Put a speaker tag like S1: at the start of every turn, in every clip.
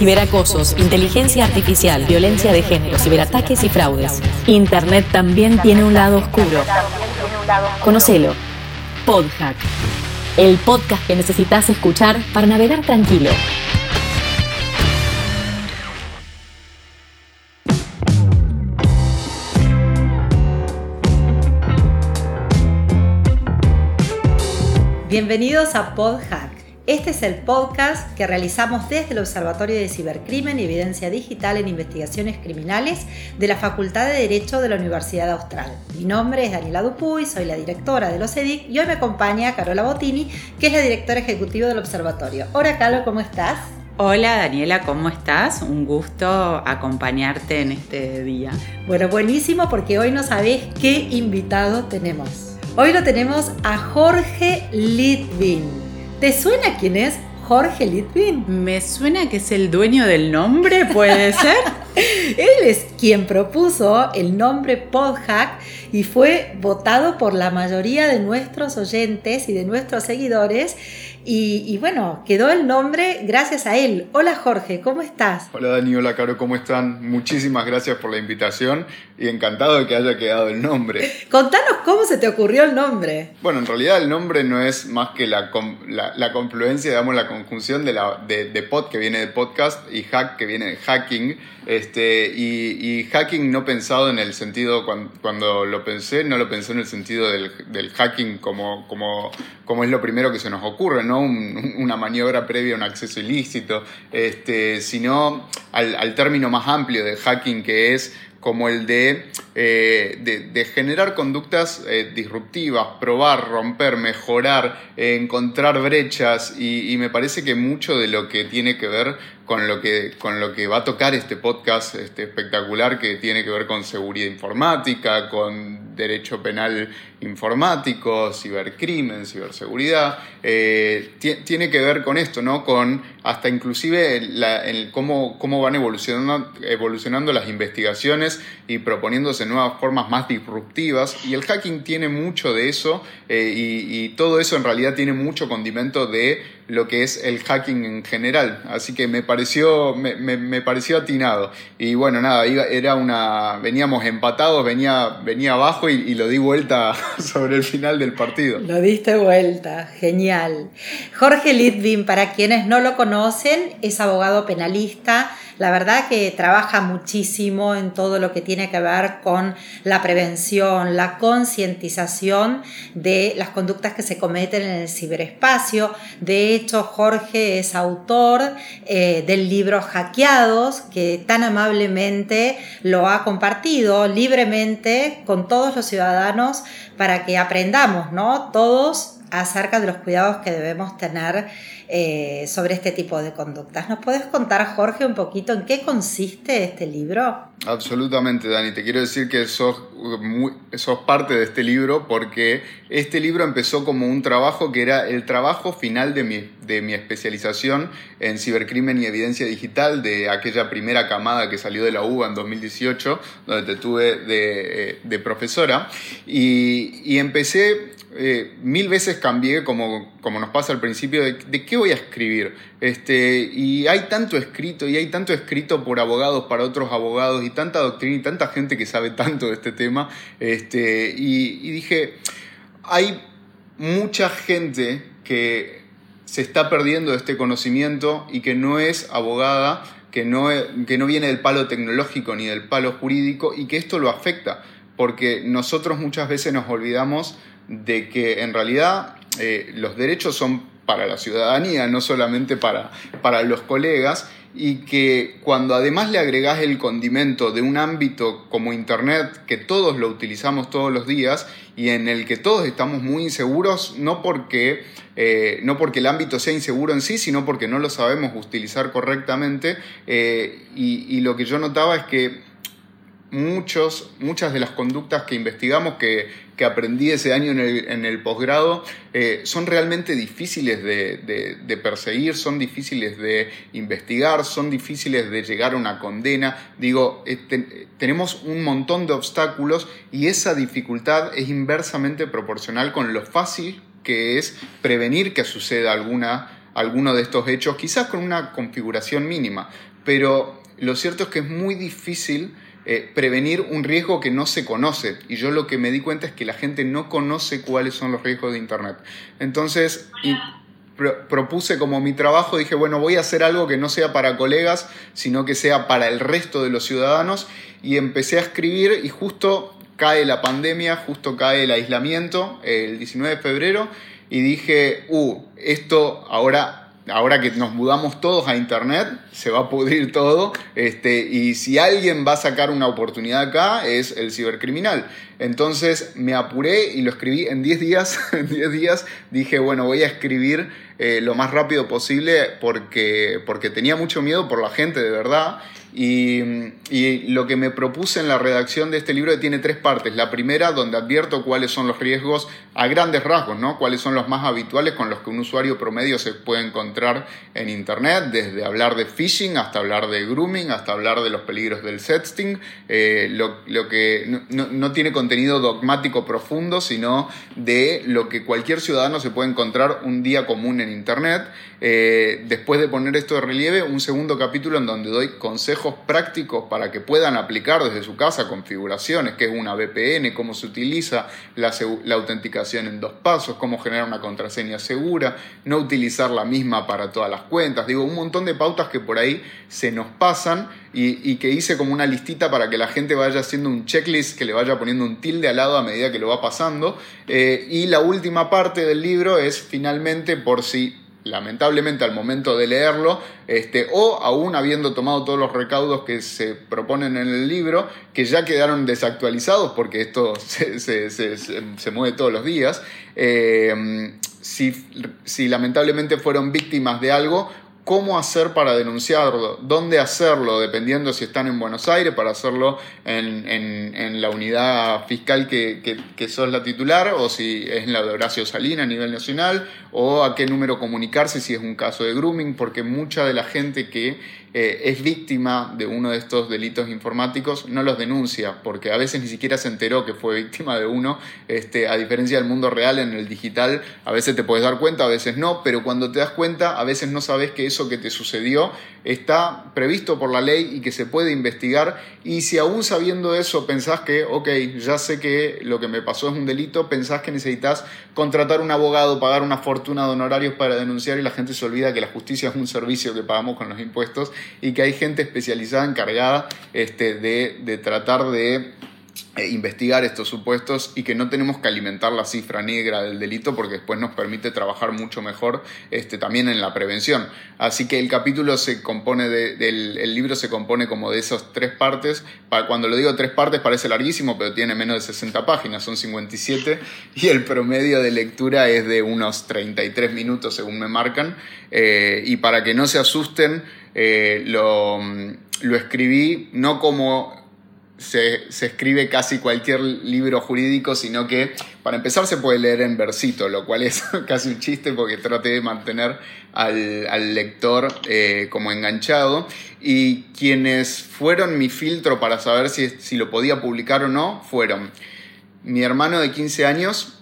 S1: ciberacosos, inteligencia artificial, violencia de género, ciberataques y fraudes. Internet también tiene un lado oscuro. Conocelo. Podhack. El podcast que necesitas escuchar para navegar tranquilo.
S2: Bienvenidos a PodHack. Este es el podcast que realizamos desde el Observatorio de Cibercrimen y Evidencia Digital en Investigaciones Criminales de la Facultad de Derecho de la Universidad Austral. Mi nombre es Daniela Dupuy, soy la directora de los EDIC y hoy me acompaña Carola Bottini, que es la directora ejecutiva del Observatorio. Hola, Carlos, ¿cómo estás?
S3: Hola Daniela, ¿cómo estás? Un gusto acompañarte en este día.
S2: Bueno, buenísimo porque hoy no sabés qué invitado tenemos. Hoy lo tenemos a Jorge Litvin. ¿Te suena quién es Jorge Litvin?
S3: Me suena que es el dueño del nombre, ¿puede ser?
S2: Él es quien propuso el nombre Podhack y fue votado por la mayoría de nuestros oyentes y de nuestros seguidores y, bueno, quedó el nombre gracias a él. Hola Jorge, ¿cómo estás?
S4: Hola Dani, hola Caro, ¿cómo están? Muchísimas gracias por la invitación y encantado de que haya quedado el nombre.
S2: Contanos cómo se te ocurrió el nombre.
S4: Bueno, en realidad el nombre no es más que la, la, confluencia, digamos, la conjunción de, la, de, pod que viene de podcast y hack que viene de hacking. Este, y, hacking no pensado en el sentido, cuando, lo pensé, no lo pensé en el sentido del, del hacking como, como, como es lo primero que se nos ocurre, no una maniobra previa a un acceso ilícito, este, sino al, término más amplio de hacking que es como el de, eh, de, generar conductas eh, disruptivas, probar, romper, mejorar, encontrar brechas y, me parece que mucho de lo que tiene que ver con lo que, con lo que va a tocar este podcast este espectacular que tiene que ver con seguridad informática, con derecho penal informático, cibercrimen, ciberseguridad, eh, tiene que ver con esto, ¿no? Con hasta inclusive el, cómo, cómo van evolucionando, evolucionando las investigaciones y proponiéndose nuevas formas más disruptivas. Y el hacking tiene mucho de eso eh, y todo eso en realidad tiene mucho condimento de lo que es el hacking en general. Así que me pareció, me, pareció atinado. Y bueno, nada, era una. veníamos empatados, venía, venía abajo y, lo di vuelta sobre el final del partido.
S2: Lo diste vuelta, genial. Jorge Litvin, para quienes no lo conocen, es abogado penalista. La verdad que trabaja muchísimo en todo lo que tiene que ver con la prevención, la concientización de las conductas que se cometen en el ciberespacio. De hecho, Jorge es autor eh, del libro Hackeados, que tan amablemente lo ha compartido libremente con todos los ciudadanos para que aprendamos, ¿no? Todos acerca de los cuidados que debemos tener eh, sobre este tipo de conductas. ¿Nos puedes contar, Jorge, un poquito en qué consiste este libro?
S4: Absolutamente, Dani. Te quiero decir que sos, sos parte de este libro porque este libro empezó como un trabajo que era el trabajo final de mi, de especialización en cibercrimen y evidencia digital de aquella primera camada que salió de la UBA en 2018, donde te tuve de, eh, de profesora. Y empecé eh, mil veces cambié, como, como nos pasa al principio, de, qué voy a escribir. Este, y hay tanto escrito, y hay tanto escrito por abogados para otros abogados, y tanta doctrina, y tanta gente que sabe tanto de este tema. Este, y, dije, hay mucha gente que se está perdiendo de este conocimiento y que no es abogada, que no, que no viene del palo tecnológico ni del palo jurídico, y que esto lo afecta, porque nosotros muchas veces nos olvidamos de que en realidad eh, los derechos son para la ciudadanía, no solamente para, para los colegas, y que cuando además le agregás el condimento de un ámbito como Internet, que todos lo utilizamos todos los días y en el que todos estamos muy inseguros, no porque, eh, no porque el ámbito sea inseguro en sí, sino porque no lo sabemos utilizar correctamente, eh, y lo que yo notaba es que muchos, muchas de las conductas que investigamos, que, aprendí ese año en el, posgrado, eh, son realmente difíciles de, perseguir, son difíciles de investigar, son difíciles de llegar a una condena. Digo, este, tenemos un montón de obstáculos y esa dificultad es inversamente proporcional con lo fácil que es prevenir que suceda alguna alguno de estos hechos, quizás con una configuración mínima, pero lo cierto es que es muy difícil eh, prevenir un riesgo que no se conoce. Y yo lo que me di cuenta es que la gente no conoce cuáles son los riesgos de Internet. Entonces, propuse como mi trabajo, dije, bueno, voy a hacer algo que no sea para colegas, sino que sea para el resto de los ciudadanos. Y empecé a escribir y justo cae la pandemia, justo cae el aislamiento, el 19 de febrero, y dije, uh, esto ahora ahora que nos mudamos todos a internet, se va a pudrir todo. Este, y si alguien va a sacar una oportunidad acá, es el cibercriminal. Entonces me apuré y lo escribí en 10 días. En 10 días dije, bueno, voy a escribir eh, lo más rápido posible porque, porque tenía mucho miedo por la gente, de verdad. Y, lo que me propuse en la redacción de este libro tiene tres partes. La primera, donde advierto cuáles son los riesgos a grandes rasgos, ¿no? cuáles son los más habituales con los que un usuario promedio se puede encontrar en Internet, desde hablar de phishing hasta hablar de grooming, hasta hablar de los peligros del sexting, eh, lo, que no, tiene contenido dogmático profundo, sino de lo que cualquier ciudadano se puede encontrar un día común en Internet. Eh, después de poner esto de relieve, un segundo capítulo en donde doy consejos prácticos para que puedan aplicar desde su casa configuraciones, qué es una VPN, cómo se utiliza la, autenticación en dos pasos, cómo generar una contraseña segura, no utilizar la misma para todas las cuentas. Digo, un montón de pautas que por ahí se nos pasan y, que hice como una listita para que la gente vaya haciendo un checklist, que le vaya poniendo un tilde al lado a medida que lo va pasando. Eh, y la última parte del libro es finalmente por si lamentablemente al momento de leerlo, este, o aún habiendo tomado todos los recaudos que se proponen en el libro, que ya quedaron desactualizados porque esto se, mueve todos los días, eh, si, si lamentablemente fueron víctimas de algo, cómo hacer para denunciarlo, dónde hacerlo, dependiendo si están en Buenos Aires, para hacerlo en, la unidad fiscal que, que, sos la titular, o si es en la de Horacio Salina a nivel nacional, o a qué número comunicarse si es un caso de grooming, porque mucha de la gente que eh, es víctima de uno de estos delitos informáticos no los denuncia, porque a veces ni siquiera se enteró que fue víctima de uno, este, a diferencia del mundo real, en el digital a veces te puedes dar cuenta, a veces no, pero cuando te das cuenta a veces no sabes que eso que te sucedió está previsto por la ley y que se puede investigar, y si aún sabiendo eso pensás que, ok, ya sé que lo que me pasó es un delito, pensás que necesitas contratar un abogado, pagar una fortuna de honorarios para denunciar y la gente se olvida que la justicia es un servicio que pagamos con los impuestos y que hay gente especializada encargada este, de, tratar de eh, investigar estos supuestos y que no tenemos que alimentar la cifra negra del delito porque después nos permite trabajar mucho mejor este, también en la prevención. Así que el capítulo se compone del el libro se compone como de esas tres partes. Cuando lo digo tres partes parece larguísimo, pero tiene menos de 60 páginas, son 57 y el promedio de lectura es de unos 33 minutos según me marcan. Eh, y para que no se asusten, eh, lo, lo, escribí no como se, escribe casi cualquier libro jurídico, sino que para empezar se puede leer en versito, lo cual es casi un chiste porque traté de mantener al, lector eh, como enganchado. Y quienes fueron mi filtro para saber si, si lo podía publicar o no fueron mi hermano de 15 años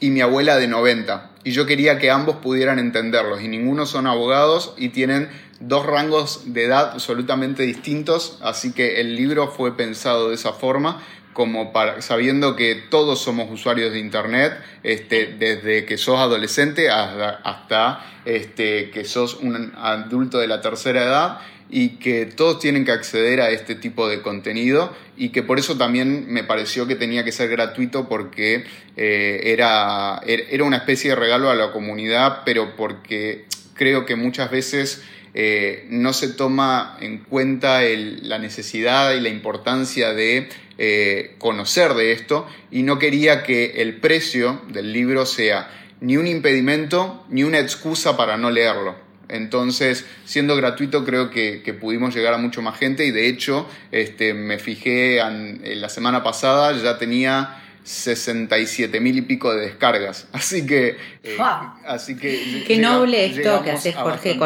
S4: y mi abuela de 90. Y yo quería que ambos pudieran entenderlos. Y ninguno son abogados y tienen dos rangos de edad absolutamente distintos, así que el libro fue pensado de esa forma, como para, sabiendo que todos somos usuarios de Internet, este, desde que sos adolescente hasta, este, que sos un adulto de la tercera edad y que todos tienen que acceder a este tipo de contenido y que por eso también me pareció que tenía que ser gratuito porque eh, era, era una especie de regalo a la comunidad, pero porque creo que muchas veces eh, no se toma en cuenta la necesidad y la importancia de eh, conocer de esto y no quería que el precio del libro sea ni un impedimento ni una excusa para no leerlo. Entonces, siendo gratuito, creo que, pudimos llegar a mucho más gente y de hecho, este, me fijé en, la semana pasada, ya tenía 67 mil y pico de descargas. Así que.
S3: Eh, así que Qué noble esto que haces, Jorge,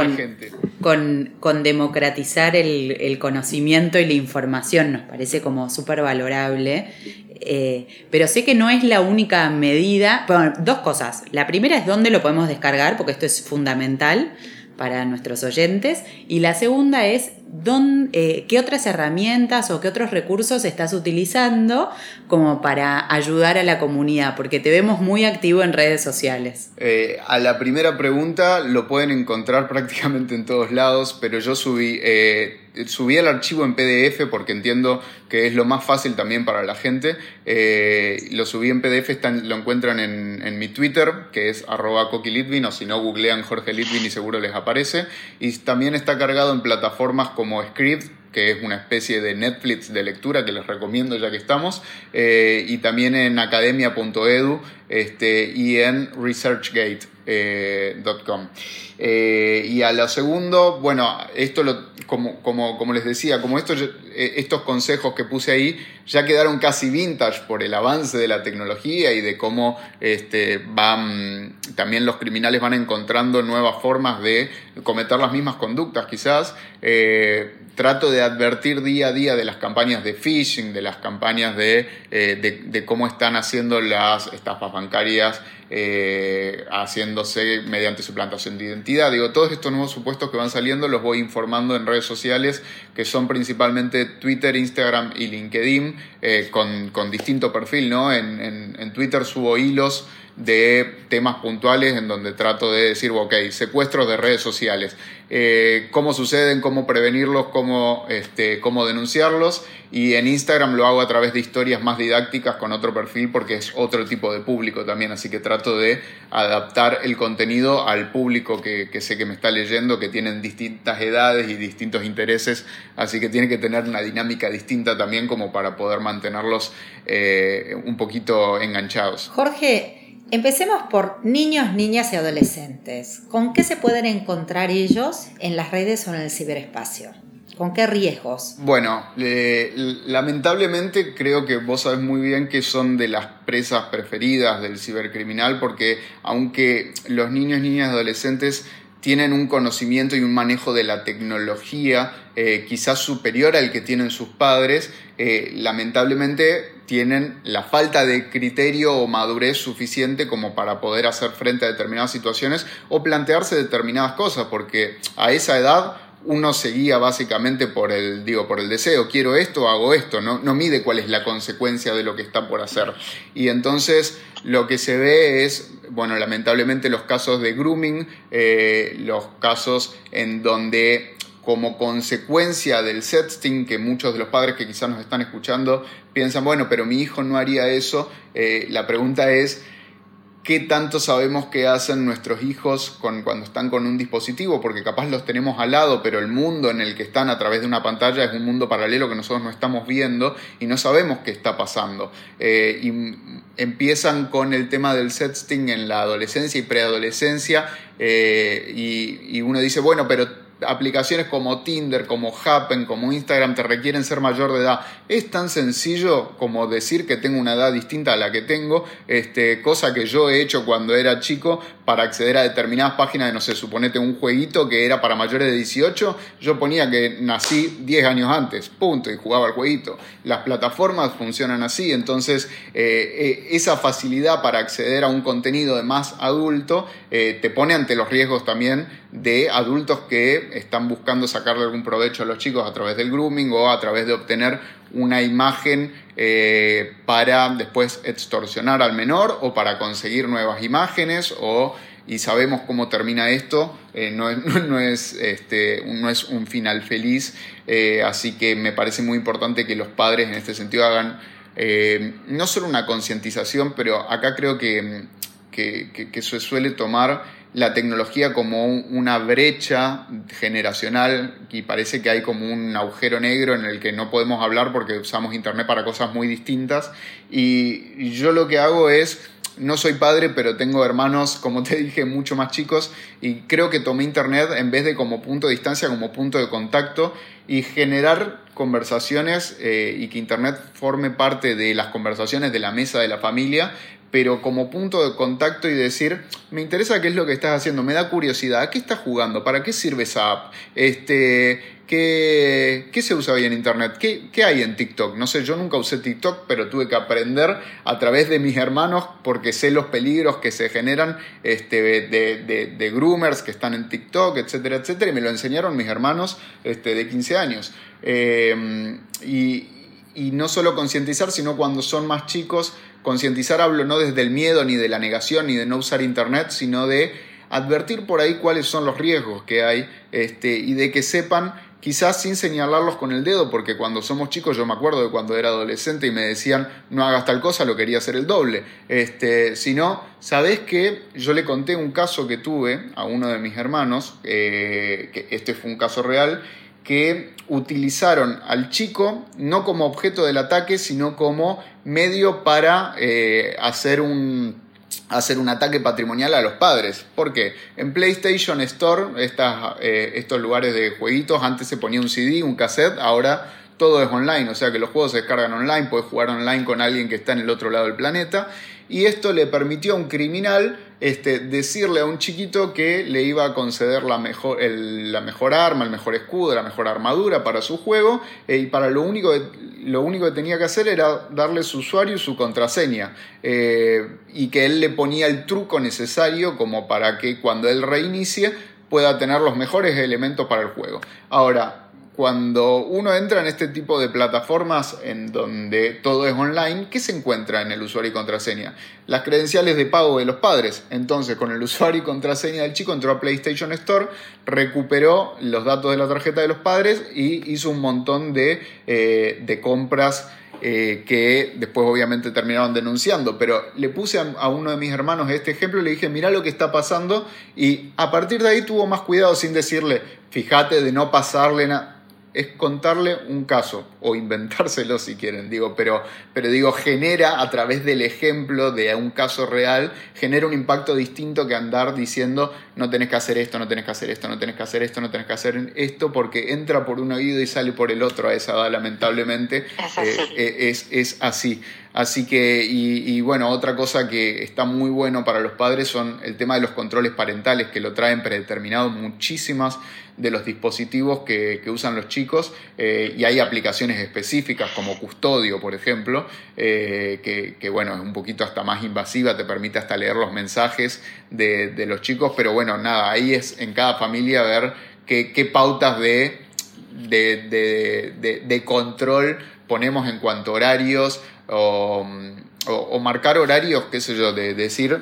S3: con, con, democratizar el, conocimiento y la información. Nos parece como súper valorable. Eh, pero sé que no es la única medida. Bueno, dos cosas. La primera es dónde lo podemos descargar, porque esto es fundamental para nuestros oyentes. Y la segunda es eh, qué otras herramientas o qué otros recursos estás utilizando como para ayudar a la comunidad, porque te vemos muy activo en redes sociales.
S4: Eh, a la primera pregunta lo pueden encontrar prácticamente en todos lados, pero yo subí... Eh, subí el archivo en PDF porque entiendo que es lo más fácil también para la gente. Eh, lo subí en PDF, lo encuentran en, mi Twitter, que es arroba coquilitvin, o si no, googlean Jorge Litvin y seguro les aparece. Y también está cargado en plataformas como Script, que es una especie de Netflix de lectura que les recomiendo ya que estamos, eh, y también en academia.edu este, y en researchgate.com. Eh, y a lo segundo, bueno, esto lo, como, como, como les decía, como estos, eh, estos consejos que puse ahí ya quedaron casi vintage por el avance de la tecnología y de cómo este, van, también los criminales van encontrando nuevas formas de cometer las mismas conductas quizás. Eh, trato de advertir día a día de las campañas de phishing, de las campañas de, de, de cómo están haciendo las estafas bancarias eh, haciéndose mediante suplantación de identidad. Digo, todos estos nuevos supuestos que van saliendo los voy informando en redes sociales, que son principalmente Twitter, Instagram y LinkedIn, eh, con, con, distinto perfil, ¿no? En, en Twitter subo hilos de temas puntuales en donde trato de decir, ok, secuestros de redes sociales, eh, cómo suceden, cómo prevenirlos, cómo, este, cómo denunciarlos. Y en Instagram lo hago a través de historias más didácticas con otro perfil porque es otro tipo de público también, así que trato de adaptar el contenido al público que, sé que me está leyendo, que tienen distintas edades y distintos intereses, así que tiene que tener una dinámica distinta también como para poder mantenerlos eh, un poquito enganchados.
S2: Jorge, Empecemos por niños, niñas y adolescentes. ¿Con qué se pueden encontrar ellos en las redes o en el ciberespacio? ¿Con qué riesgos?
S4: Bueno, lamentablemente creo que vos sabés muy bien que son de las presas preferidas del cibercriminal porque aunque los niños, niñas y adolescentes tienen un conocimiento y un manejo de la tecnología eh, quizás superior al que tienen sus padres, eh, lamentablemente tienen la falta de criterio o madurez suficiente como para poder hacer frente a determinadas situaciones o plantearse determinadas cosas, porque a esa edad uno seguía básicamente por el, digo, por el deseo, quiero esto, hago esto, no, no mide cuál es la consecuencia de lo que está por hacer. Y entonces lo que se ve es, bueno, lamentablemente los casos de grooming, eh, los casos en donde como consecuencia del sexting, que muchos de los padres que quizás nos están escuchando piensan, bueno, pero mi hijo no haría eso, eh, la pregunta es, ¿qué tanto sabemos que hacen nuestros hijos con, cuando están con un dispositivo? Porque capaz los tenemos al lado, pero el mundo en el que están a través de una pantalla es un mundo paralelo que nosotros no estamos viendo y no sabemos qué está pasando. Eh, y empiezan con el tema del sexting en la adolescencia y preadolescencia eh, y, y uno dice, bueno, pero aplicaciones como Tinder, como Happen, como Instagram te requieren ser mayor de edad. Es tan sencillo como decir que tengo una edad distinta a la que tengo, este, cosa que yo he hecho cuando era chico para acceder a determinadas páginas de, no sé, suponete un jueguito que era para mayores de 18, yo ponía que nací 10 años antes, punto, y jugaba el jueguito. Las plataformas funcionan así, entonces eh, eh, esa facilidad para acceder a un contenido de más adulto eh, te pone ante los riesgos también de adultos que están buscando sacarle algún provecho a los chicos a través del grooming o a través de obtener una imagen eh, para después extorsionar al menor o para conseguir nuevas imágenes o y sabemos cómo termina esto, eh, no, es, este, no, es, un final feliz, así que me parece muy importante que los padres en este sentido hagan no solo una concientización, pero acá creo que, que, se suele tomar la tecnología como una brecha generacional y parece que hay como un agujero negro en el que no podemos hablar porque usamos Internet para cosas muy distintas. Y yo lo que hago es no soy padre, pero tengo hermanos, como te dije, mucho más chicos y creo que tomé Internet en vez de como punto de distancia, como punto de contacto y generar conversaciones eh, y que Internet forme parte de las conversaciones de la mesa de la familia, pero como punto de contacto y decir, me interesa qué es lo que estás haciendo, me da curiosidad, ¿a qué estás jugando? ¿Para qué sirve esa app? Este, ¿qué, se usa hoy en Internet? ¿Qué, hay en TikTok? No sé, yo nunca usé TikTok, pero tuve que aprender a través de mis hermanos porque sé los peligros que se generan este, de, groomers que están en TikTok, etcétera, etcétera, y me lo enseñaron mis hermanos este, de 15 años. Eh, y, y no solo concientizar, sino cuando son más chicos, concientizar hablo no desde el miedo, ni de la negación, ni de no usar Internet, sino de advertir por ahí cuáles son los riesgos que hay este, y de que sepan, quizás sin señalarlos con el dedo, porque cuando somos chicos, yo me acuerdo de cuando era adolescente y me decían no hagas tal cosa, lo quería hacer el doble. Este, sino, ¿sabés que Yo le conté un caso que tuve a uno de mis hermanos, eh, que este fue un caso real, que utilizaron al chico no como objeto del ataque, sino como medio para eh, hacer, un, hacer un ataque patrimonial a los padres. ¿Por qué? En PlayStation Store, eh, estos lugares de jueguitos, antes se ponía un CD, un cassette, ahora todo es online, o sea que los juegos se descargan online, puedes jugar online con alguien que está en el otro lado del planeta y esto le permitió a un criminal este, decirle a un chiquito que le iba a conceder la mejor, la mejor arma, el mejor escudo, la mejor armadura para su juego eh, y para lo único, lo único que tenía que hacer era darle su usuario y su contraseña eh, y que él le ponía el truco necesario como para que cuando él reinicie pueda tener los mejores elementos para el juego. Ahora, cuando uno entra en este tipo de plataformas en donde todo es online, ¿qué se encuentra en el usuario y contraseña? Las credenciales de pago de los padres. Entonces, con el usuario y contraseña del chico entró a PlayStation Store, recuperó los datos de la tarjeta de los padres y hizo un montón de, eh, compras eh, que después obviamente terminaron denunciando, pero le puse a, uno de mis hermanos este ejemplo le dije, mira lo que está pasando y a partir de ahí tuvo más cuidado sin decirle, fíjate de no pasarle nada es contarle un caso o inventárselo si quieren, digo, pero, pero digo, genera a través del ejemplo de un caso real, genera un impacto distinto que andar diciendo no tenés que hacer esto, no tenés que hacer esto, no tenés que hacer esto, no tenés que hacer esto, porque entra por un oído y sale por el otro a esa edad, lamentablemente. Es así. Eh, eh, es, así. Así que, y, bueno, otra cosa que está muy bueno para los padres son el tema de los controles parentales, que lo traen predeterminados muchísimas de los dispositivos que, usan los chicos eh, y hay aplicaciones específicas como Custodio, por ejemplo, que, que, bueno, es un poquito hasta más invasiva, te permite hasta leer los mensajes de, de los chicos, pero bueno, nada, ahí es en cada familia ver qué, pautas de, de, control ponemos en cuanto a horarios o, marcar horarios, qué sé yo, de, decir,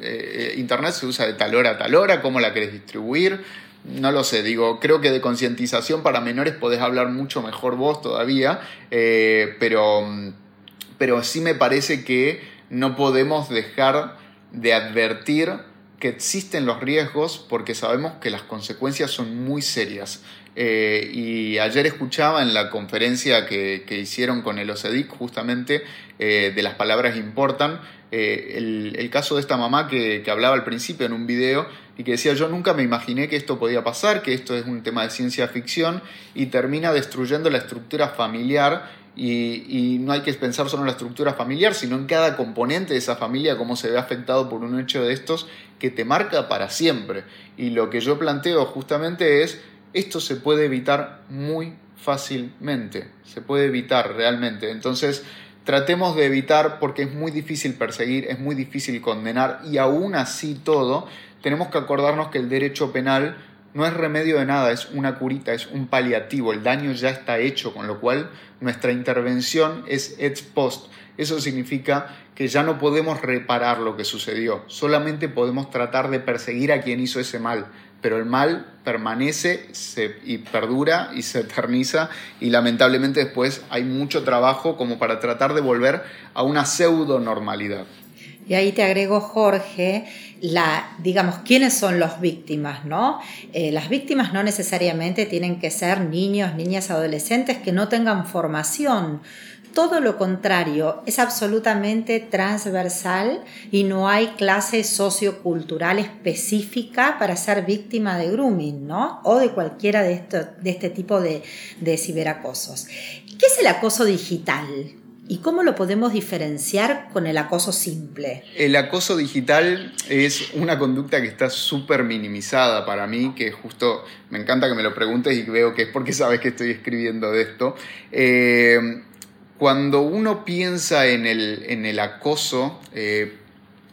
S4: eh, Internet se usa de tal hora a tal hora, cómo la querés distribuir. No lo sé, digo, creo que de concientización para menores podés hablar mucho mejor vos todavía, eh, pero, pero sí me parece que no podemos dejar de advertir que existen los riesgos porque sabemos que las consecuencias son muy serias. Eh, y ayer escuchaba en la conferencia que, hicieron con el OCEDIC justamente eh, de las palabras importan, eh, el, caso de esta mamá que, que, hablaba al principio en un video y que decía yo nunca me imaginé que esto podía pasar, que esto es un tema de ciencia ficción y termina destruyendo la estructura familiar y, no hay que pensar solo en la estructura familiar, sino en cada componente de esa familia, cómo se ve afectado por un hecho de estos que te marca para siempre. Y lo que yo planteo justamente es, esto se puede evitar muy fácilmente, se puede evitar realmente. Entonces, tratemos de evitar porque es muy difícil perseguir, es muy difícil condenar y aún así todo, tenemos que acordarnos que el derecho penal no es remedio de nada, es una curita, es un paliativo, el daño ya está hecho, con lo cual nuestra intervención es ex post. Eso significa que ya no podemos reparar lo que sucedió, solamente podemos tratar de perseguir a quien hizo ese mal, pero el mal permanece y perdura y se eterniza y lamentablemente después hay mucho trabajo como para tratar de volver a una pseudo normalidad.
S2: Y ahí te agrego, Jorge, la, digamos, quiénes son las víctimas, ¿no? Eh, las víctimas no necesariamente tienen que ser niños, niñas, adolescentes que no tengan formación. Todo lo contrario, es absolutamente transversal y no hay clase sociocultural específica para ser víctima de grooming, ¿no? O de cualquiera de, de este tipo de, de ciberacosos. ¿Qué es el acoso digital? ¿Y cómo lo podemos diferenciar con el acoso simple?
S4: El acoso digital es una conducta que está súper minimizada para mí, que justo me encanta que me lo preguntes y veo que es porque sabes que estoy escribiendo de esto. Eh, cuando uno piensa en el, acoso, eh,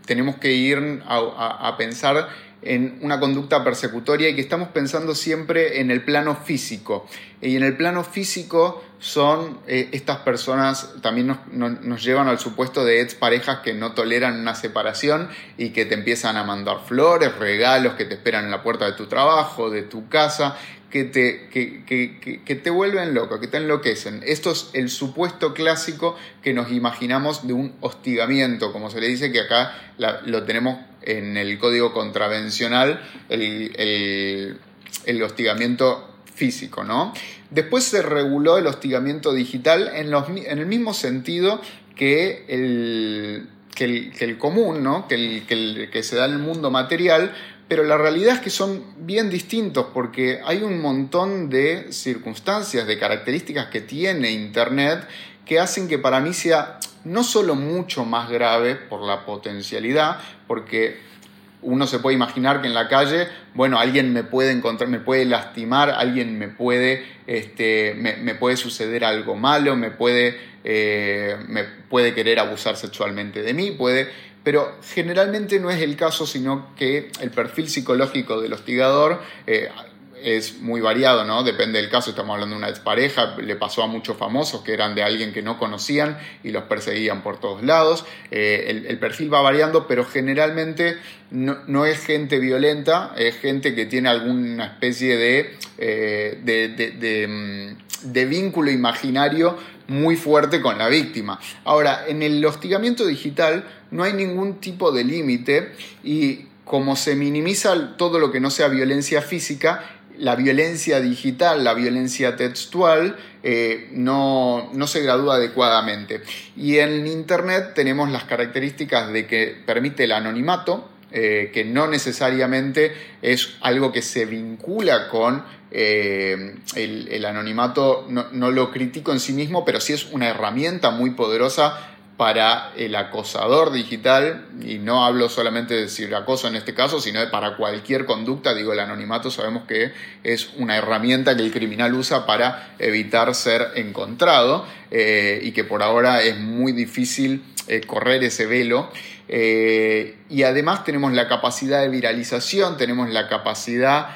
S4: tenemos que ir a pensar en una conducta persecutoria y que estamos pensando siempre en el plano físico. Y en el plano físico son eh, estas personas, también nos, nos, llevan al supuesto de ex parejas que no toleran una separación y que te empiezan a mandar flores, regalos que te esperan en la puerta de tu trabajo, de tu casa, que te, que, te vuelven loco, que te enloquecen. Esto es el supuesto clásico que nos imaginamos de un hostigamiento, como se le dice que acá lo tenemos en el código contravencional, el, hostigamiento físico, ¿no? Después se reguló el hostigamiento digital en, los, en el mismo sentido que el, que el, común, ¿no? que, el, que se da en el mundo material, pero la realidad es que son bien distintos porque hay un montón de circunstancias, de características que tiene Internet que hacen que para mí sea no solo mucho más grave por la potencialidad, porque uno se puede imaginar que en la calle, bueno, alguien me puede encontrar, me puede lastimar, alguien me puede, este, me, puede suceder algo malo, me puede, eh, me puede querer abusar sexualmente de mí, puede pero generalmente no es el caso, sino que el perfil psicológico del hostigador eh, es muy variado, ¿no? Depende del caso, estamos hablando de una expareja, le pasó a muchos famosos que eran de alguien que no conocían y los perseguían por todos lados. Eh, el, perfil va variando, pero generalmente no, es gente violenta, es gente que tiene alguna especie de, eh, mm, de vínculo imaginario muy fuerte con la víctima. Ahora, en el hostigamiento digital no hay ningún tipo de límite y como se minimiza todo lo que no sea violencia física, la violencia digital, la violencia textual, eh, no, no, se gradúa adecuadamente. Y en Internet tenemos las características de que permite el anonimato, eh, que no necesariamente es algo que se vincula con eh, el, anonimato, no, no, lo critico en sí mismo, pero sí es una herramienta muy poderosa para el acosador digital, y no hablo solamente de ciberacoso en este caso, sino de para cualquier conducta, digo, el anonimato sabemos que es una herramienta que el criminal usa para evitar ser encontrado eh, y que por ahora es muy difícil eh, correr ese velo. Eh, y además tenemos la capacidad de viralización, tenemos la capacidad,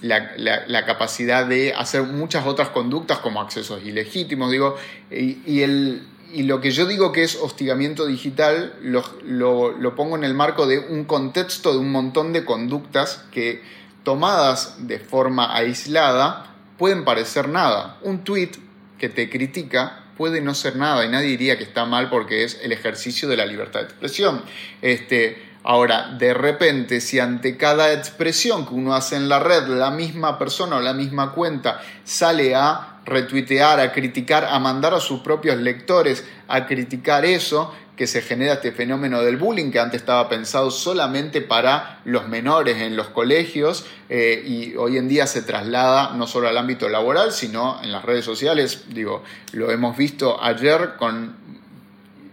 S4: la, capacidad de hacer muchas otras conductas como accesos ilegítimos, digo, y el y lo que yo digo que es hostigamiento digital lo, pongo en el marco de un contexto de un montón de conductas que tomadas de forma aislada pueden parecer nada. Un tweet que te critica puede no ser nada y nadie diría que está mal porque es el ejercicio de la libertad de expresión. Este, ahora, de repente, si ante cada expresión que uno hace en la red, la misma persona o la misma cuenta sale a retuitear, a criticar, a mandar a sus propios lectores a criticar eso, que se genera este fenómeno del bullying que antes estaba pensado solamente para los menores en los colegios eh, y hoy en día se traslada no solo al ámbito laboral, sino en las redes sociales. Digo, lo hemos visto ayer con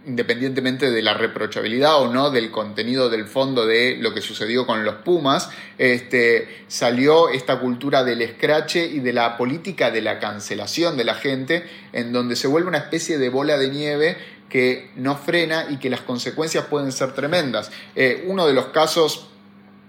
S4: independientemente de la reprochabilidad o no del contenido del fondo de lo que sucedió con los Pumas, este, salió esta cultura del escrache y de la política de la cancelación de la gente, en donde se vuelve una especie de bola de nieve que no frena y que las consecuencias pueden ser tremendas. Eh, uno de los casos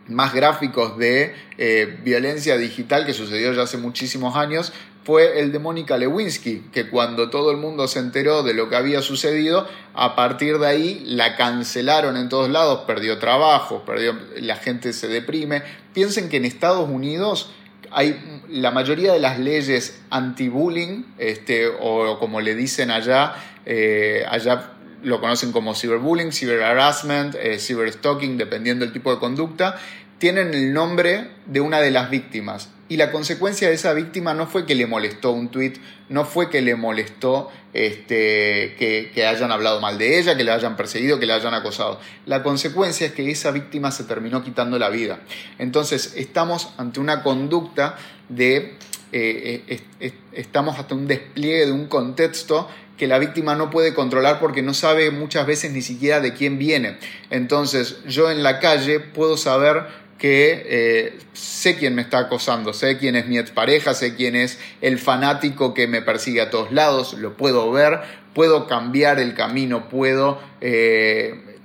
S4: más gráficos de eh, violencia digital que sucedió ya hace muchísimos años fue el de Mónica Lewinsky, que cuando todo el mundo se enteró de lo que había sucedido, a partir de ahí la cancelaron en todos lados, perdió trabajo, perdió, la gente se deprime. Piensen que en Estados Unidos hay la mayoría de las leyes anti-bullying, este, o como le dicen allá, eh, allá lo conocen como cyberbullying, cyberharassment, eh, cyberstalking, dependiendo del tipo de conducta, tienen el nombre de una de las víctimas. Y la consecuencia de esa víctima no fue que le molestó un tweet, no fue que le molestó este, que, que, hayan hablado mal de ella, que le hayan perseguido, que le hayan acosado. La consecuencia es que esa víctima se terminó quitando la vida. Entonces estamos ante una conducta de eh, estamos hasta un despliegue de un contexto que la víctima no puede controlar porque no sabe muchas veces ni siquiera de quién viene. Entonces yo en la calle puedo saber que eh, sé quién me está acosando, sé quién es mi expareja, sé quién es el fanático que me persigue a todos lados, lo puedo ver, puedo cambiar el camino, puedo, eh,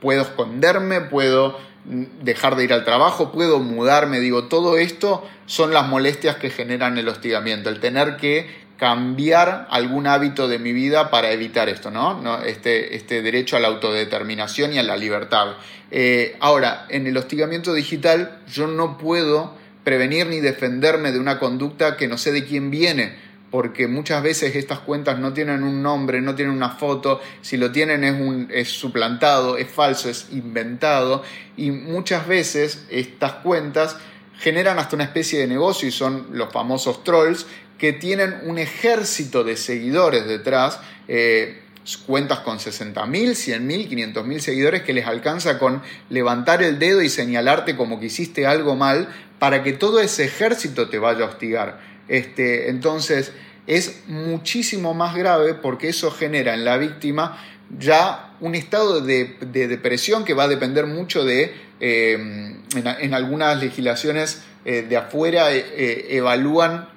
S4: puedo esconderme, puedo dejar de ir al trabajo, puedo mudarme, digo, todo esto son las molestias que generan el hostigamiento, el tener que cambiar algún hábito de mi vida para evitar esto, ¿no? Este, este, derecho a la autodeterminación y a la libertad. Eh, ahora, en el hostigamiento digital yo no puedo prevenir ni defenderme de una conducta que no sé de quién viene, porque muchas veces estas cuentas no tienen un nombre, no tienen una foto, si lo tienen es, un, es suplantado, es falso, es inventado, y muchas veces estas cuentas generan hasta una especie de negocio y son los famosos trolls que tienen un ejército de seguidores detrás, eh, cuentas con 60.000, 100.000, 500.000 seguidores que les alcanza con levantar el dedo y señalarte como que hiciste algo mal para que todo ese ejército te vaya a hostigar. Este, entonces es muchísimo más grave porque eso genera en la víctima ya un estado de, depresión que va a depender mucho de, eh, en, algunas legislaciones eh, de afuera, evalúan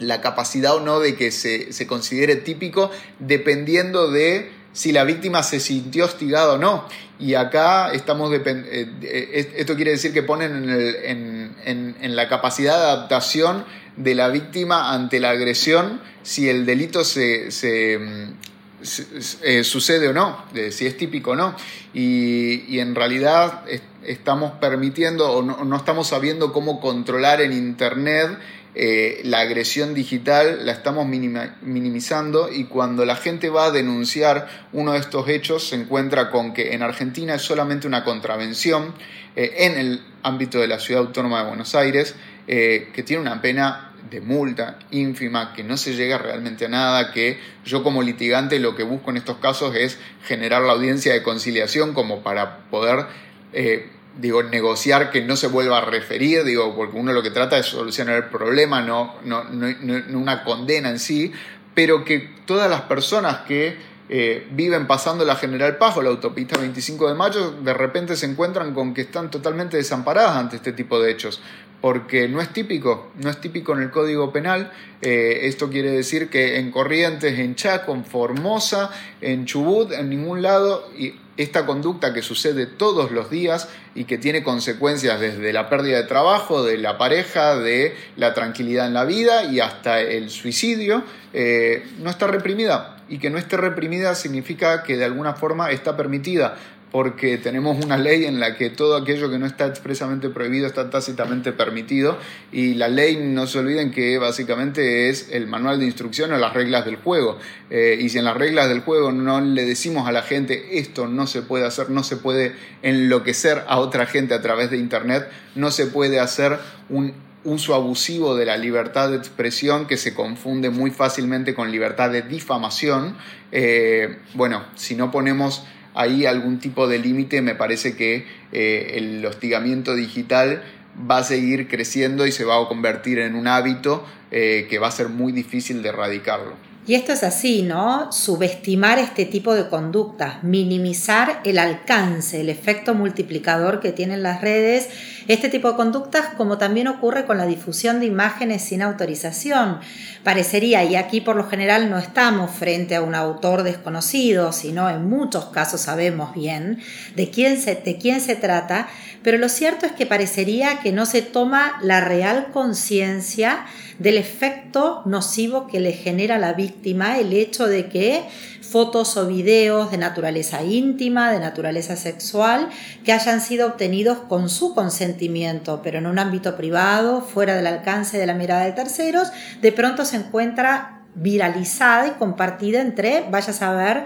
S4: la capacidad o no de que se, considere típico dependiendo de si la víctima se sintió hostigada o no. Y acá estamos eh, eh, esto quiere decir que ponen en, la capacidad de adaptación de la víctima ante la agresión si el delito se, mm, eh, sucede o no, si es típico o no. Y, en realidad estamos permitiendo o no estamos sabiendo cómo controlar en Internet eh, la agresión digital la estamos minimizando y cuando la gente va a denunciar uno de estos hechos se encuentra con que en Argentina es solamente una contravención eh, en el ámbito de la Ciudad Autónoma de Buenos Aires eh, que tiene una pena de multa ínfima, que no se llega realmente a nada, que yo como litigante lo que busco en estos casos es generar la audiencia de conciliación como para poder digo, negociar que no se vuelva a referir, digo, porque uno lo que trata es solucionar el problema, no, no, una condena en sí, pero que todas las personas que eh, viven pasando la General Paz o la autopista 25 de mayo, de repente se encuentran con que están totalmente desamparadas ante este tipo de hechos, porque no es típico, no es típico en el Código Penal. Eh, esto quiere decir que en Corrientes, en Chaco, en Formosa, en Chubut, en ningún lado, esta conducta que sucede todos los días y que tiene consecuencias desde la pérdida de trabajo, de la pareja, de la tranquilidad en la vida y hasta el suicidio, eh, no está reprimida. Y que no esté reprimida significa que de alguna forma está permitida porque tenemos una ley en la que todo aquello que no está expresamente prohibido está tácitamente permitido y la ley no se olviden que básicamente es el manual de instrucción o las reglas del juego. Eh, y si en las reglas del juego no le decimos a la gente esto no se puede hacer, no se puede enloquecer a otra gente a través de internet, no se puede hacer un uso abusivo de la libertad de expresión que se confunde muy fácilmente con libertad de difamación, eh, bueno, si no ponemos ahí algún tipo de límite, me parece que eh, el hostigamiento digital va a seguir creciendo y se va a convertir en un hábito eh, que va a ser muy difícil de erradicarlo.
S2: Y esto es así, ¿no? Subestimar este tipo de conductas, minimizar el alcance, el efecto multiplicador que tienen las redes, este tipo de conductas, como también ocurre con la difusión de imágenes sin autorización. Parecería, y aquí por lo general no estamos frente a un autor desconocido, sino en muchos casos sabemos bien de quién se, de quién se trata, pero lo cierto es que parecería que no se toma la real conciencia del efecto nocivo que le genera a la víctima el hecho de que fotos o videos de naturaleza íntima, de naturaleza sexual, que hayan sido obtenidos con su consentimiento, pero en un ámbito privado, fuera del alcance de la mirada de terceros, de pronto se encuentra viralizada y compartida entre, vaya a saber,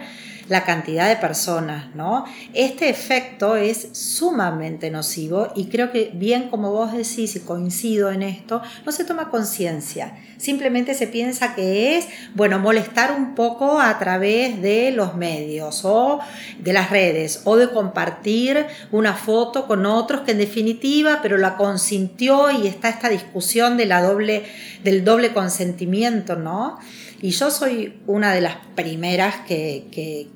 S2: la cantidad de personas, ¿no? Este efecto es sumamente nocivo y creo que bien como vos decís y coincido en esto, no se toma conciencia. Simplemente se piensa que es, bueno, molestar un poco a través de los medios o de las redes o de compartir una foto con otros que en definitiva, pero la consintió y está esta discusión de la doble, del doble consentimiento, ¿no? Y yo soy una de las primeras que,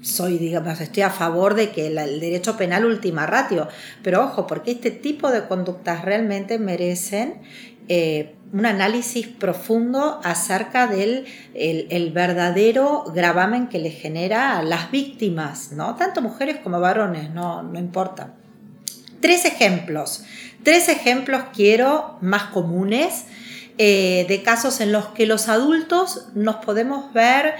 S2: soy, digamos, estoy a favor de que el derecho penal ultima ratio, pero ojo, porque este tipo de conductas realmente merecen eh, un análisis profundo acerca del el, verdadero gravamen que le genera a las víctimas, ¿no? Tanto mujeres como varones, no, no importa. Tres ejemplos, tres ejemplos quiero más comunes eh, de casos en los que los adultos nos podemos ver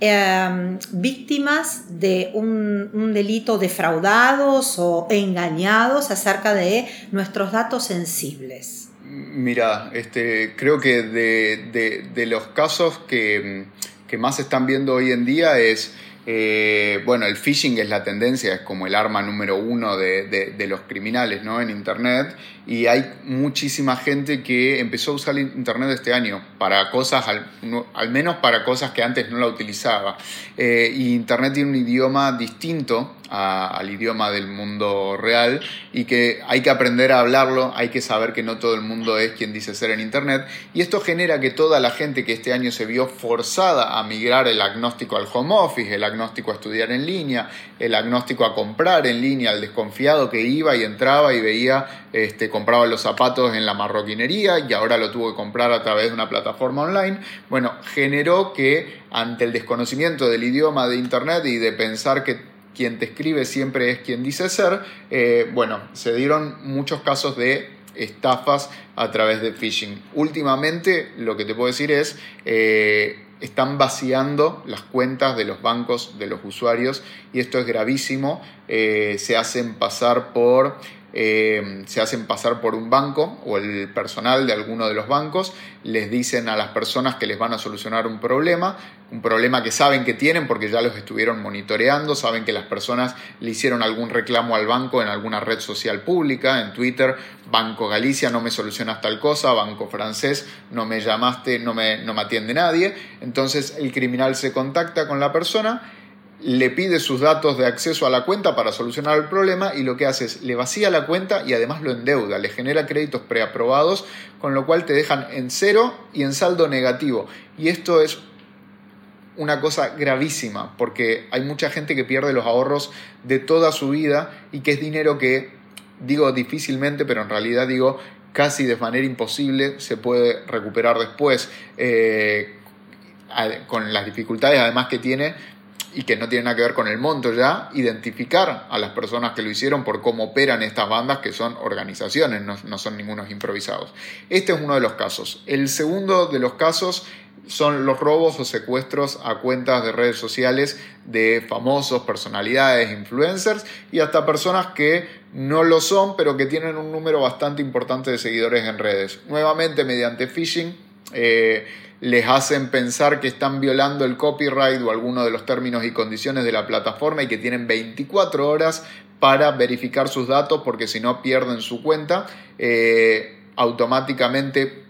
S2: em, víctimas de un, delito defraudados o engañados acerca de nuestros datos sensibles.
S4: Mira, este, creo que de, los casos que, que, más están viendo hoy en día es eh, bueno, el phishing es la tendencia, es como el arma número uno de, los criminales ¿no? en Internet y hay muchísima gente que empezó a usar Internet este año para cosas, al, menos para cosas que antes no la utilizaba. Eh, y Internet tiene un idioma distinto al idioma del mundo real y que hay que aprender a hablarlo, hay que saber que no todo el mundo es quien dice ser en Internet. Y esto genera que toda la gente que este año se vio forzada a migrar el agnóstico al home office, el agnóstico a estudiar en línea, el agnóstico a comprar en línea, el desconfiado que iba y entraba y veía, este, compraba los zapatos en la marroquinería y ahora lo tuvo que comprar a través de una plataforma online, bueno, generó que ante el desconocimiento del idioma de Internet y de pensar que quien te escribe siempre es quien dice ser, eh, bueno, se dieron muchos casos de estafas a través de phishing. Últimamente lo que te puedo decir es, eh, están vaciando las cuentas de los bancos de los usuarios y esto es gravísimo. Eh, se hacen pasar por eh, se hacen pasar por un banco o el personal de alguno de los bancos, les dicen a las personas que les van a solucionar un problema, un problema que saben que tienen porque ya los estuvieron monitoreando, saben que las personas le hicieron algún reclamo al banco en alguna red social pública, en Twitter, Banco Galicia no me solucionas tal cosa, Banco Francés no me llamaste, no me, no me atiende nadie, entonces el criminal se contacta con la persona le pide sus datos de acceso a la cuenta para solucionar el problema y lo que hace es le vacía la cuenta y además lo endeuda, le genera créditos preaprobados, con lo cual te dejan en cero y en saldo negativo. Y esto es una cosa gravísima, porque hay mucha gente que pierde los ahorros de toda su vida y que es dinero que, digo difícilmente, pero en realidad digo casi de manera imposible, se puede recuperar después. Eh, con las dificultades además que tiene y que no tiene nada que ver con el monto ya, identificar a las personas que lo hicieron por cómo operan estas bandas, que son organizaciones, no, son ningunos improvisados. Este es uno de los casos. El segundo de los casos son los robos o secuestros a cuentas de redes sociales de famosos, personalidades, influencers y hasta personas que no lo son, pero que tienen un número bastante importante de seguidores en redes. Nuevamente mediante phishing. Eh, les hacen pensar que están violando el copyright o alguno de los términos y condiciones de la plataforma y que tienen 24 horas para verificar sus datos porque si no pierden su cuenta. Eh, automáticamente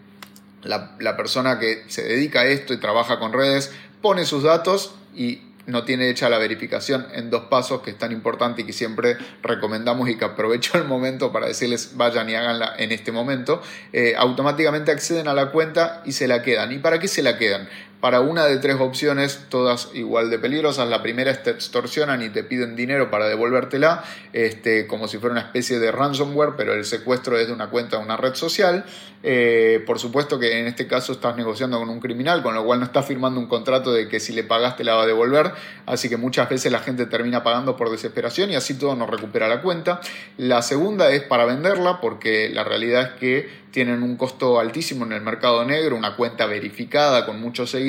S4: la, la persona que se dedica a esto y trabaja con redes pone sus datos y no tiene hecha la verificación en dos pasos que es tan importante y que siempre recomendamos y que aprovecho el momento para decirles vayan y háganla en este momento, eh, automáticamente acceden a la cuenta y se la quedan. ¿Y para qué se la quedan? Para una de tres opciones, todas igual de peligrosas. La primera es te extorsionan y te piden dinero para devolvértela, este, como si fuera una especie de ransomware, pero el secuestro es de una cuenta de una red social. Eh, por supuesto que en este caso estás negociando con un criminal, con lo cual no estás firmando un contrato de que si le pagaste la va a devolver, así que muchas veces la gente termina pagando por desesperación y así todo no recupera la cuenta. La segunda es para venderla, porque la realidad es que tienen un costo altísimo en el mercado negro, una cuenta verificada con muchos seguidores,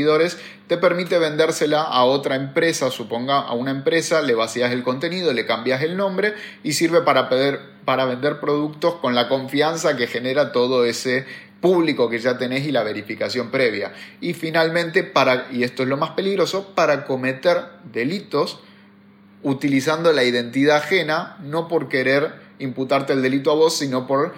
S4: te permite vendérsela a otra empresa, suponga a una empresa, le vacías el contenido, le cambias el nombre y sirve para, para vender productos con la confianza que genera todo ese público que ya tenés y la verificación previa. Y finalmente, para, y esto es lo más peligroso, para cometer delitos utilizando la identidad ajena, no por querer imputarte el delito a vos, sino por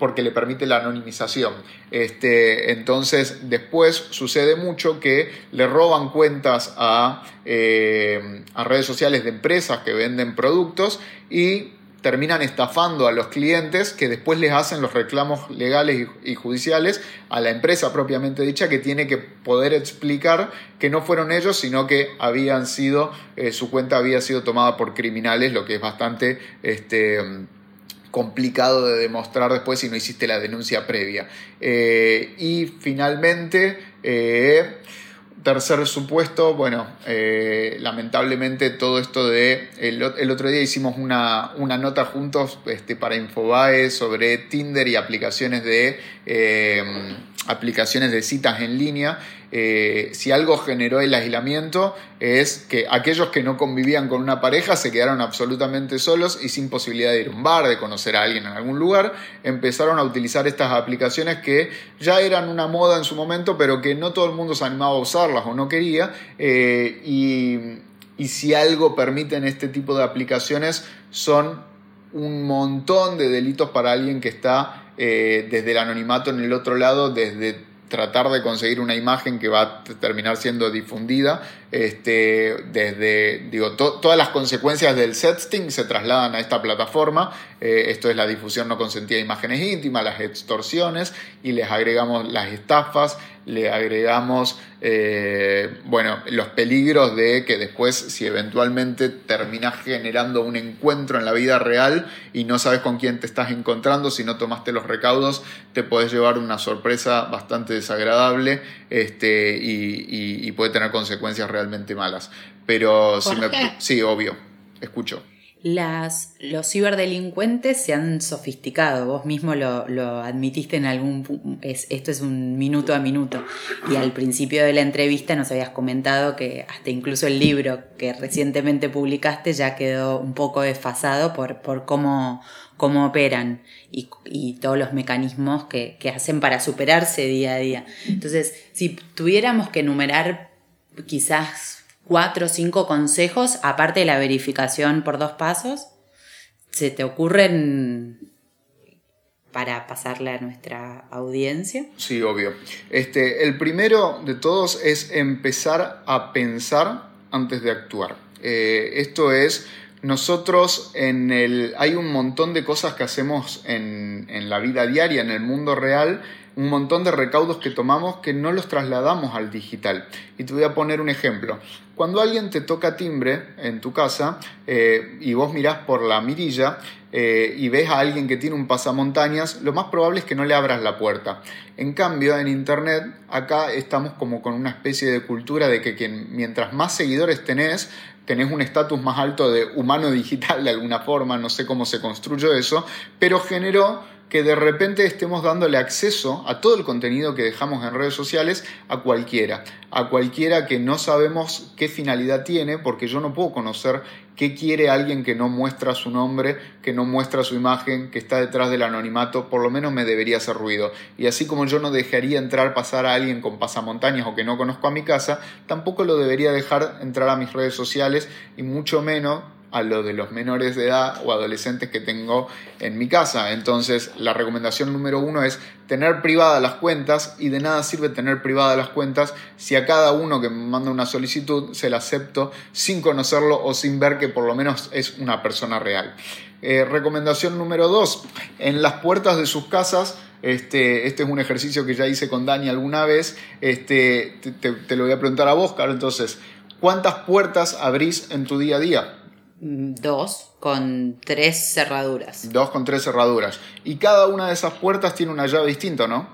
S4: porque le permite la anonimización. Este, entonces, después sucede mucho que le roban cuentas a, eh, a redes sociales de empresas que venden productos y terminan estafando a los clientes que después les hacen los reclamos legales y, judiciales a la empresa propiamente dicha que tiene que poder explicar que no fueron ellos sino que habían sido eh, su cuenta había sido tomada por criminales lo que es bastante este, complicado de demostrar después si no hiciste la denuncia previa eh, y finalmente eh, tercer supuesto, bueno, eh, lamentablemente todo esto de. El, otro día hicimos una, nota juntos este, para Infobae sobre Tinder y aplicaciones de, aplicaciones de citas en línea. Eh, si algo generó el aislamiento es que aquellos que no convivían con una pareja se quedaron absolutamente solos y sin posibilidad de ir a un bar, de conocer a alguien en algún lugar, empezaron a utilizar estas aplicaciones que ya eran una moda en su momento, pero que no todo el mundo se animaba a usarlas o no quería. Eh, y, si algo permiten este tipo de aplicaciones son un montón de delitos para alguien que está eh, desde el anonimato en el otro lado, desde tratar de conseguir una imagen que va a terminar siendo difundida. Este, desde, digo, todas las consecuencias del sexting se trasladan a esta plataforma. Eh, esto es la difusión no consentida de imágenes íntimas, las extorsiones, y les agregamos las estafas, le agregamos eh, bueno, los peligros de que después, si eventualmente terminas generando un encuentro en la vida real y no sabes con quién te estás encontrando, si no tomaste los recaudos, te puedes llevar una sorpresa bastante desagradable este, y, puede tener consecuencias realmente malas. Pero si me, sí, obvio, escucho.
S3: Las, los ciberdelincuentes se han sofisticado, vos mismo lo, admitiste en algún esto es un minuto a minuto y al principio de la entrevista nos habías comentado que hasta incluso el libro que recientemente publicaste ya quedó un poco desfasado por, por cómo, cómo operan y, y todos los mecanismos que, que hacen para superarse día a día. Entonces, si tuviéramos que enumerar quizás cuatro o cinco consejos, aparte de la verificación por dos pasos, se te ocurren para pasarle a nuestra audiencia?
S4: Sí, obvio. Este, el primero de todos es empezar a pensar antes de actuar. Eh, esto es, nosotros en el... Hay un montón de cosas que hacemos en, en la vida diaria, en el mundo real, un montón de recaudos que tomamos que no los trasladamos al digital. Y te voy a poner un ejemplo. Cuando alguien te toca timbre en tu casa eh, y vos mirás por la mirilla eh, y ves a alguien que tiene un pasamontañas, lo más probable es que no le abras la puerta. En cambio, en Internet, acá estamos como con una especie de cultura de que quien, mientras más seguidores tenés, tenés un estatus más alto de humano digital de alguna forma, no sé cómo se construyó eso, pero generó que de repente estemos dándole acceso a todo el contenido que dejamos en redes sociales a cualquiera, a cualquiera que no sabemos qué finalidad tiene, porque yo no puedo conocer qué quiere alguien que no muestra su nombre, que no muestra su imagen, que está detrás del anonimato, por lo menos me debería hacer ruido. Y así como yo no dejaría entrar, pasar a alguien con pasamontañas o que no conozco a mi casa, tampoco lo debería dejar entrar a mis redes sociales y mucho menos a lo de los menores de edad o adolescentes que tengo en mi casa. Entonces, la recomendación número uno es tener privadas las cuentas y de nada sirve tener privadas las cuentas si a cada uno que me manda una solicitud se la acepto sin conocerlo o sin ver que por lo menos es una persona real. Eh, recomendación número dos, en las puertas de sus casas este, este, es un ejercicio que ya hice con Dani alguna vez. Este, te, lo voy a preguntar a vos, Carlos. Entonces, ¿cuántas puertas abrís en tu día a día?
S3: Dos con tres cerraduras.
S4: Dos con tres cerraduras. Y cada una de esas puertas tiene una llave distinta, ¿no?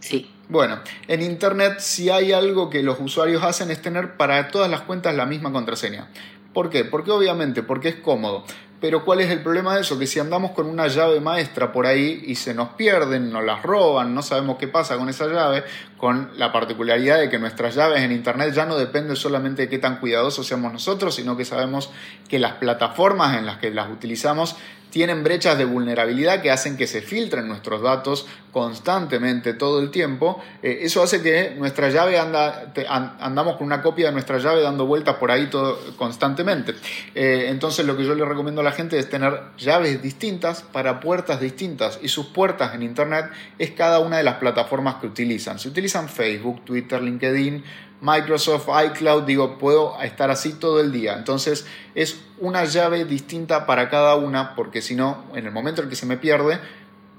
S3: Sí.
S4: Bueno, en Internet si hay algo que los usuarios hacen es tener para todas las cuentas la misma contraseña. ¿Por qué? Porque obviamente, porque es cómodo. Pero ¿cuál es el problema de eso? Que si andamos con una llave maestra por ahí y se nos pierden, nos las roban, no sabemos qué pasa con esa llave, con la particularidad de que nuestras llaves en Internet ya no dependen solamente de qué tan cuidadosos seamos nosotros, sino que sabemos que las plataformas en las que las utilizamos tienen brechas de vulnerabilidad que hacen que se filtren nuestros datos constantemente todo el tiempo, eh, eso hace que nuestra llave anda, andamos con una copia de nuestra llave dando vueltas por ahí todo, constantemente. Eh, entonces lo que yo le recomiendo a la gente es tener llaves distintas para puertas distintas y sus puertas en Internet es cada una de las plataformas que utilizan. Si utilizan Facebook, Twitter, LinkedIn, Microsoft, iCloud, digo, puedo estar así todo el día. Entonces es una llave distinta para cada una porque si no, en el momento en que se me pierde,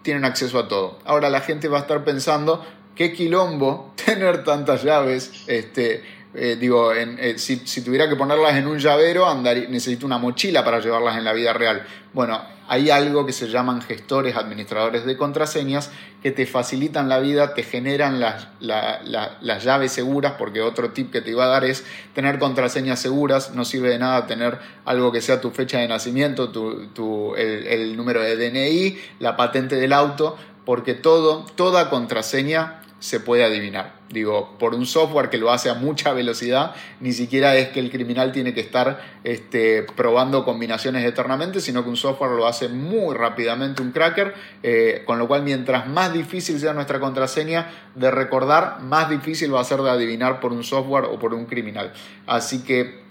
S4: tienen acceso a todo. Ahora la gente va a estar pensando, qué quilombo tener tantas llaves. Este, eh, digo, eh, si, tuviera que ponerlas en un llavero, necesito una mochila para llevarlas en la vida real. Bueno, hay algo que se llaman gestores, administradores de contraseñas, que te facilitan la vida, te generan las, las llaves seguras, porque otro tip que te iba a dar es tener contraseñas seguras, no sirve de nada tener algo que sea tu fecha de nacimiento, tu, el, el número de DNI, la patente del auto, porque todo, toda contraseña se puede adivinar. Digo, por un software que lo hace a mucha velocidad, ni siquiera es que el criminal tiene que estar este, probando combinaciones eternamente, sino que un software lo hace muy rápidamente, un cracker, eh, con lo cual mientras más difícil sea nuestra contraseña de recordar, más difícil va a ser de adivinar por un software o por un criminal. Así que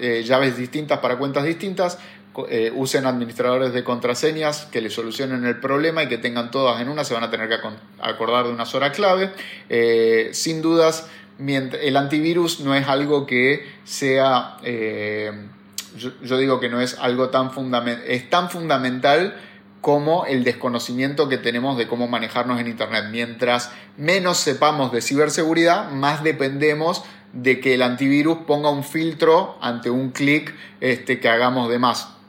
S4: eh, llaves distintas para cuentas distintas, eh, usen administradores de contraseñas que les solucionen el problema y que tengan todas en una, se van a tener que acordar de una sola clave. Eh, sin dudas, el antivirus no es algo que sea, eh, yo, digo que no es algo tan fundamental, es tan fundamental como el desconocimiento que tenemos de cómo manejarnos en Internet. Mientras menos sepamos de ciberseguridad, más dependemos de que el antivirus ponga un filtro ante un clic este, que hagamos de más.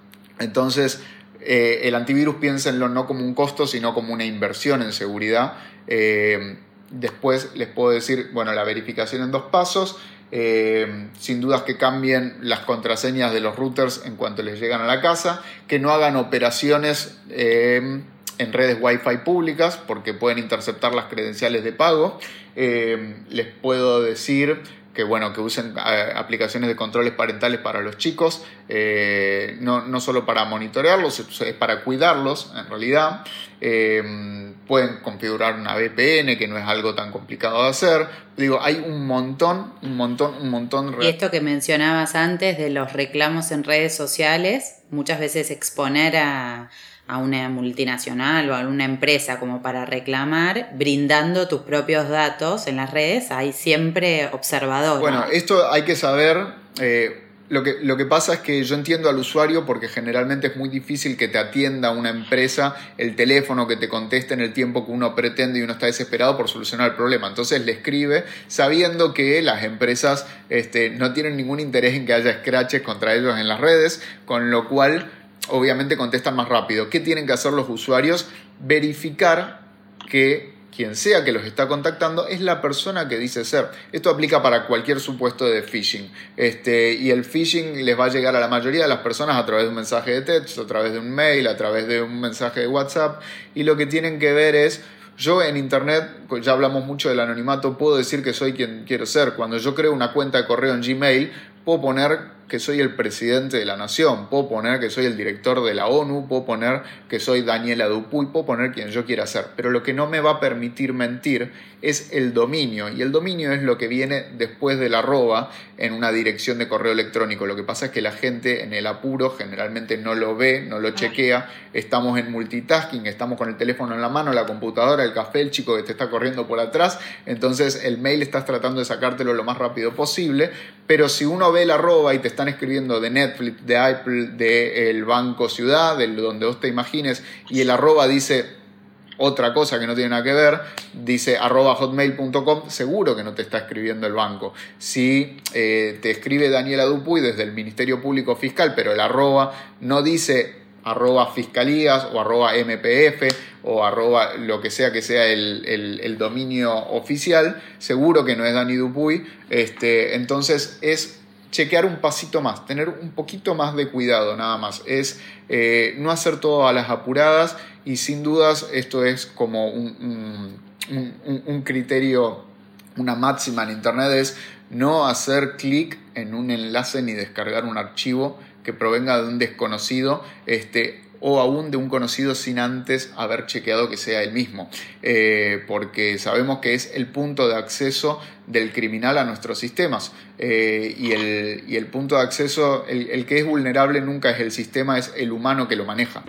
S4: Entonces, eh, el antivirus piénsenlo no como un costo, sino como una inversión en seguridad. Eh, después les puedo decir, bueno, la verificación en dos pasos. Eh, sin dudas que cambien las contraseñas de los routers en cuanto les llegan a la casa, que no hagan operaciones en redes Wi-Fi públicas porque pueden interceptar las credenciales de pago. les puedo decir que bueno, que usen eh, aplicaciones de controles parentales para los chicos, eh, no, no, solo para monitorearlos, es para cuidarlos en realidad. Eh, pueden configurar una VPN, que no es algo tan complicado de hacer. Digo, hay un montón, un montón, un montón.
S3: Y esto que mencionabas antes de los reclamos en redes sociales, muchas veces exponer a a una multinacional o a una empresa como para reclamar, brindando tus propios datos en las redes, hay siempre observadores.
S4: Bueno, esto hay que saber. Eh, lo que, lo que pasa es que yo entiendo al usuario porque generalmente es muy difícil que te atienda una empresa el teléfono, que te conteste en el tiempo que uno pretende y uno está desesperado por solucionar el problema. Entonces le escribe sabiendo que las empresas este, no tienen ningún interés en que haya scratches contra ellos en las redes, con lo cual obviamente contestan más rápido. ¿Qué tienen que hacer los usuarios? Verificar que quien sea que los está contactando es la persona que dice ser. Esto aplica para cualquier supuesto de phishing. Este, y el phishing les va a llegar a la mayoría de las personas a través de un mensaje de texto, a través de un mail, a través de un mensaje de WhatsApp. Y lo que tienen que ver es yo en internet, ya hablamos mucho del anonimato, puedo decir que soy quien quiero ser. Cuando yo creo una cuenta de correo en Gmail, puedo poner que soy el presidente de la nación, puedo poner que soy el director de la ONU, puedo poner que soy Daniela Dupuy, puedo poner quien yo quiera ser, pero lo que no me va a permitir mentir es el dominio, y el dominio es lo que viene después del arroba en una dirección de correo electrónico. Lo que pasa es que la gente en el apuro generalmente no lo ve, no lo chequea, estamos en multitasking, estamos con el teléfono en la mano, la computadora, el café, el chico que te está corriendo por atrás, entonces el mail estás tratando de sacártelo lo más rápido posible, pero si uno ve el arroba y te está están escribiendo de Netflix, de Apple, de el Banco Ciudad, de donde vos te imagines, y el arroba dice otra cosa que no tiene nada que ver, dice arroba hotmail.com, seguro que no te está escribiendo el banco. Si eh, te escribe Daniela Dupuy desde el Ministerio Público Fiscal, pero el arroba no dice arroba fiscalías o arroba mpf o arroba lo que sea que sea el, el dominio oficial, seguro que no es Dani Dupuy. Este, entonces es chequear un pasito más, tener un poquito más de cuidado nada más. Es eh, no hacer todo a las apuradas y sin dudas esto es como un, un, criterio, una máxima en Internet es no hacer clic en un enlace ni descargar un archivo que provenga de un desconocido. Este, o aún de un conocido sin antes haber chequeado que sea el mismo, eh, porque sabemos que es el punto de acceso del criminal a nuestros sistemas eh, y, el, punto de acceso, el, el que es vulnerable nunca es el sistema, es el humano que lo maneja.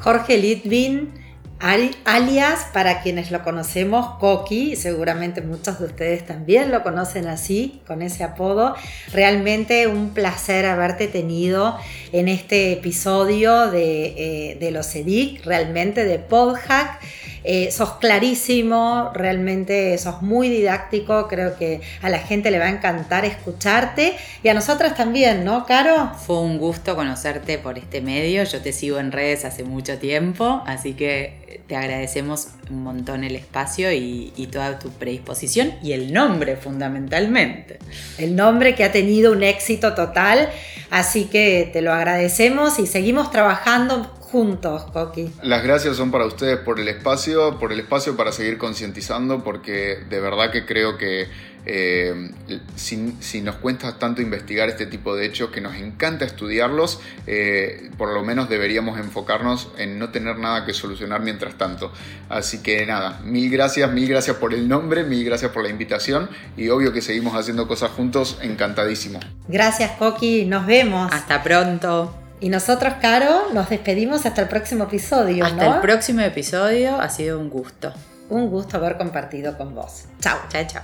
S2: Jorge Litvin alias para quienes lo conocemos, Coqui, seguramente muchos de ustedes también lo conocen así, con ese apodo. Realmente un placer haberte tenido en este episodio de, eh, de los EDIC, realmente de Podhack. Eh, sos clarísimo, realmente sos muy didáctico, creo que a la gente le va a encantar escucharte y a nosotras también, ¿no, Caro?
S3: Fue un gusto conocerte por este medio, yo te sigo en redes hace mucho tiempo, así que te agradecemos un montón el espacio y, y toda tu predisposición y el nombre fundamentalmente.
S2: El nombre que ha tenido un éxito total, así que te lo agradecemos y seguimos trabajando juntos, Coqui.
S4: Las gracias son para ustedes por el espacio, por el espacio para seguir concientizando, porque de verdad que creo que eh, si, nos cuesta tanto investigar este tipo de hechos, que nos encanta estudiarlos, eh, por lo menos deberíamos enfocarnos en no tener nada que solucionar mientras tanto. Así que nada, mil gracias, mil gracias por el nombre, mil gracias por la invitación y obvio que seguimos haciendo cosas juntos, encantadísimo.
S2: Gracias, Coqui, nos vemos.
S3: Hasta pronto.
S2: Y nosotros, Caro, nos despedimos hasta el próximo episodio.
S3: Hasta el próximo episodio, ha sido un gusto.
S2: Un gusto haber compartido con vos. Chao.
S3: Chao, chao.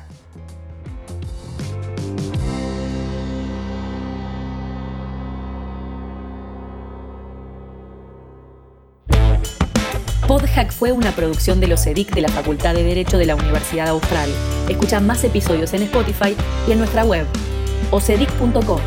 S1: Podhack fue una producción de los EDIC de la Facultad de Derecho de la Universidad Austral. Escucha más episodios en Spotify y en nuestra web, ocedic.com.